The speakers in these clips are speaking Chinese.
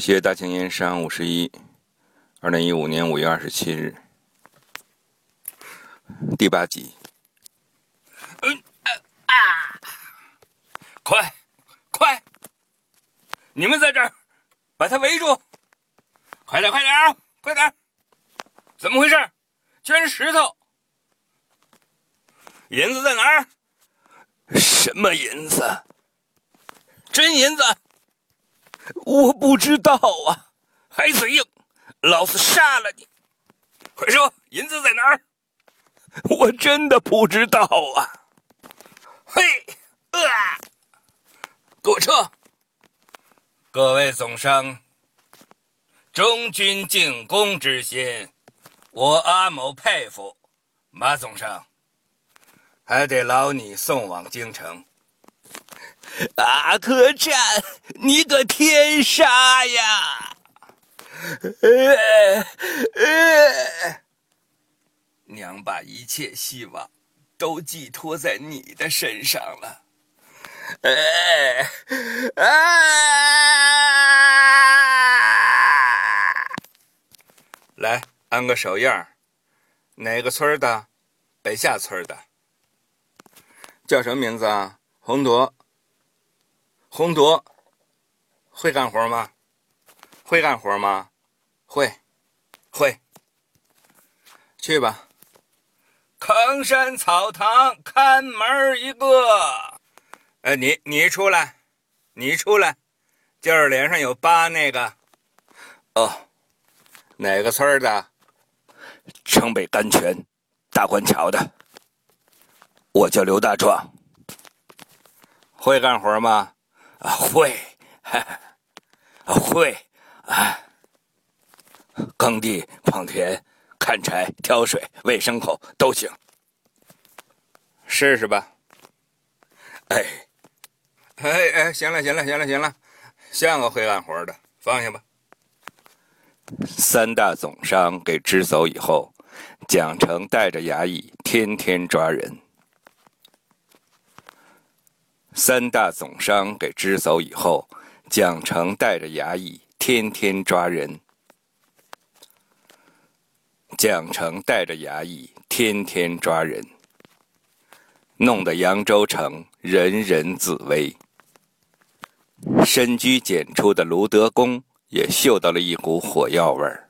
谢大庆烟商五十一，二零一五年五月二十七日，第八集。嗯啊！快，快！你们在这儿，把他围住！快点，快点啊，快点！怎么回事？全是石头！银子在哪儿？什么银子？真银子？我不知道啊！还嘴硬，老子杀了你！快说，银子在哪儿？我真的不知道啊！嘿，啊！给我撤！各位总商，忠君敬公之心，我阿某佩服。马总商，还得劳你送往京城。阿克战，你个天杀呀！娘把一切希望都寄托在你的身上了。来，按个手印。哪个村的？北下村的。叫什么名字啊？洪铎。洪铎，会干活吗？会干活吗？会，会。去吧。坑山草堂看门一个。呃，你你出来，你出来，就是脸上有疤那个。哦，哪个村的？城北甘泉大官桥的。我叫刘大壮。会干活吗？啊，会，会，啊，耕地、捧田、砍柴、挑水、喂牲口都行。试试吧。哎，哎哎，行了，行了，行了，行了，像个会干活的，放下吧。三大总商给支走以后，蒋成带着衙役天天抓人。三大总商给支走以后，蒋成带着衙役天天抓人。蒋成带着衙役天天抓人，弄得扬州城人人自危。深居简出的卢德公也嗅到了一股火药味儿，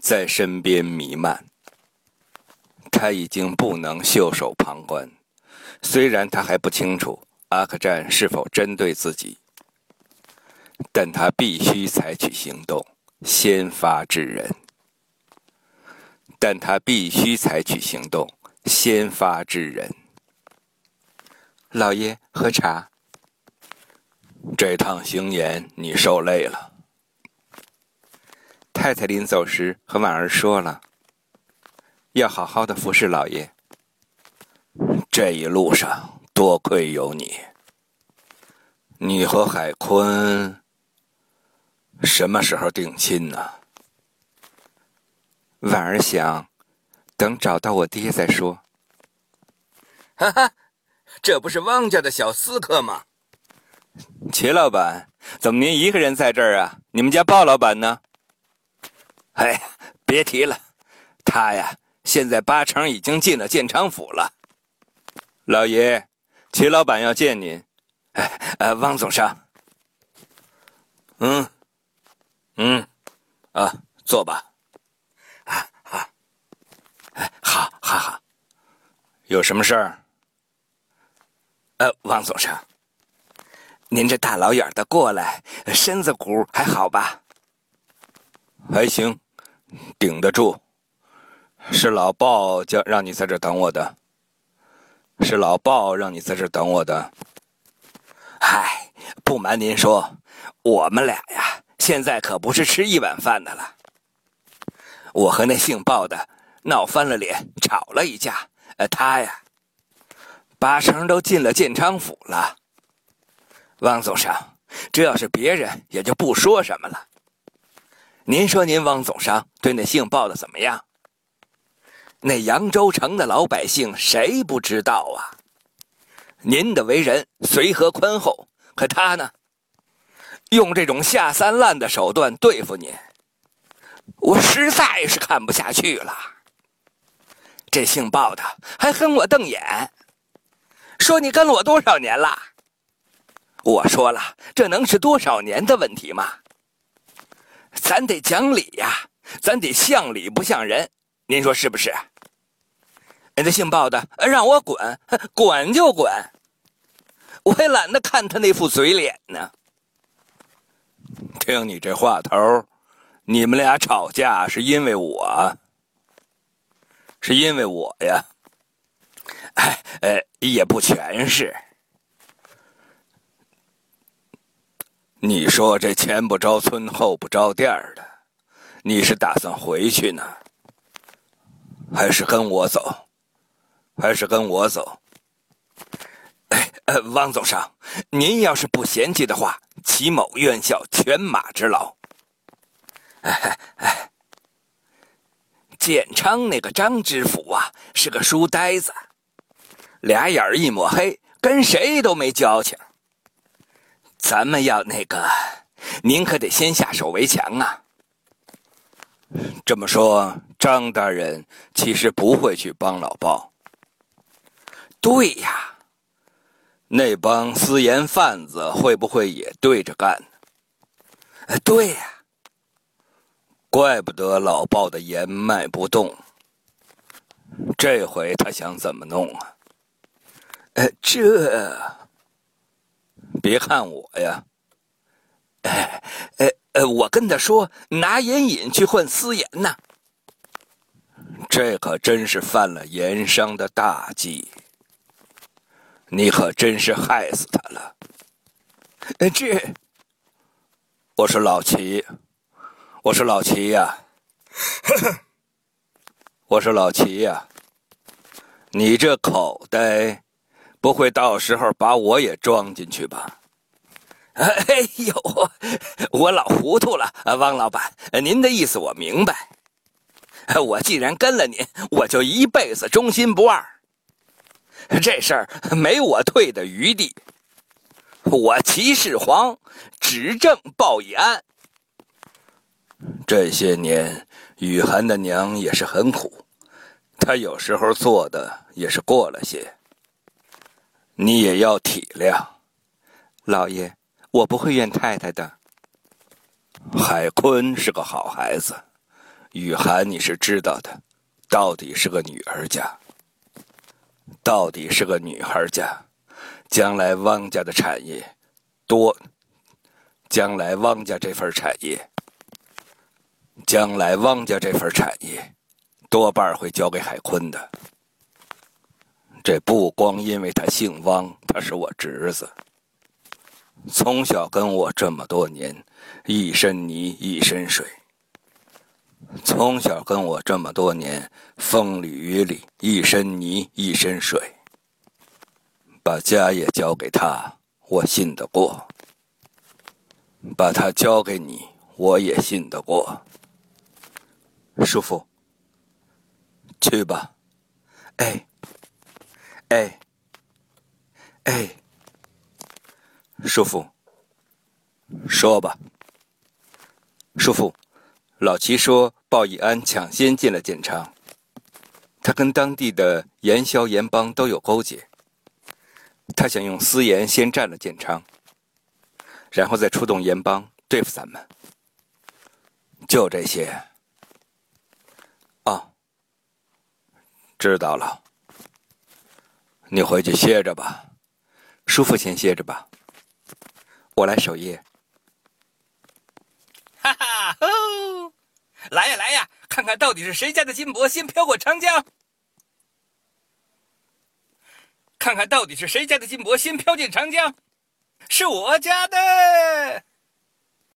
在身边弥漫。他已经不能袖手旁观。虽然他还不清楚阿克战是否针对自己，但他必须采取行动，先发制人。但他必须采取行动，先发制人。老爷，喝茶。这趟行演你受累了。太太临走时和婉儿说了，要好好的服侍老爷。这一路上多亏有你。你和海坤什么时候定亲呢？婉儿想，等找到我爹再说。哈哈，这不是汪家的小私客吗？齐老板，怎么您一个人在这儿啊？你们家鲍老板呢？哎呀，别提了，他呀，现在八成已经进了建昌府了。老爷，齐老板要见您。哎，呃，汪总商。嗯，嗯，啊，坐吧。啊，好。哎，好，好，好。有什么事儿？呃，汪总商，您这大老远的过来，身子骨还好吧？还行，顶得住。是老鲍叫让你在这等我的。是老鲍让你在这等我的。嗨，不瞒您说，我们俩呀，现在可不是吃一碗饭的了。我和那姓鲍的闹翻了脸，吵了一架。呃，他呀，八成都进了建昌府了。汪总商，这要是别人，也就不说什么了。您说，您汪总商对那姓鲍的怎么样？那扬州城的老百姓谁不知道啊？您的为人随和宽厚，可他呢？用这种下三滥的手段对付您，我实在是看不下去了。这姓鲍的还跟我瞪眼，说你跟了我多少年了？我说了，这能是多少年的问题吗？咱得讲理呀，咱得像理不像人，您说是不是？人家姓鲍的让我滚，滚就滚，我也懒得看他那副嘴脸呢。听你这话头，你们俩吵架是因为我，是因为我呀？哎，呃，也不全是。你说这前不着村后不着店的，你是打算回去呢，还是跟我走？还是跟我走？哎，呃，汪总上，您要是不嫌弃的话，齐某愿效犬马之劳。哎哎，建昌那个张知府啊，是个书呆子，俩眼一抹黑，跟谁都没交情。咱们要那个，您可得先下手为强啊！这么说，张大人其实不会去帮老鲍。对呀，那帮私盐贩子会不会也对着干呢？对呀，怪不得老鲍的盐卖不动。这回他想怎么弄啊？呃，这。别看我呀，哎，呃呃，我跟他说拿盐引去换私盐呢，这可真是犯了盐商的大忌。你可真是害死他了。这，我说老齐，我说老齐呀，我说老齐呀，你这口袋。不会到时候把我也装进去吧？哎呦，我老糊涂了，汪老板，您的意思我明白。我既然跟了您，我就一辈子忠心不二。这事儿没我退的余地。我齐始皇执政报以安。这些年，雨涵的娘也是很苦，她有时候做的也是过了些。你也要体谅，老爷，我不会怨太太的。海坤是个好孩子，雨涵你是知道的，到底是个女儿家，到底是个女孩家，将来汪家的产业多，将来汪家这份产业，将来汪家这份产业，多半会交给海坤的。这不光因为他姓汪，他是我侄子，从小跟我这么多年，一身泥一身水。从小跟我这么多年，风里雨里，一身泥一身水。把家业交给他，我信得过；把他交给你，我也信得过。叔父，去吧。哎。哎，哎，叔父，说吧。叔父，老齐说鲍以安抢先进了建昌，他跟当地的盐枭盐帮都有勾结，他想用私盐先占了建昌，然后再出动盐帮对付咱们。就这些。哦，知道了。你回去歇着吧，叔父先歇着吧，我来守夜。哈哈！来呀来呀，看看到底是谁家的金箔先飘过长江？看看到底是谁家的金箔先飘进长江？是我家的。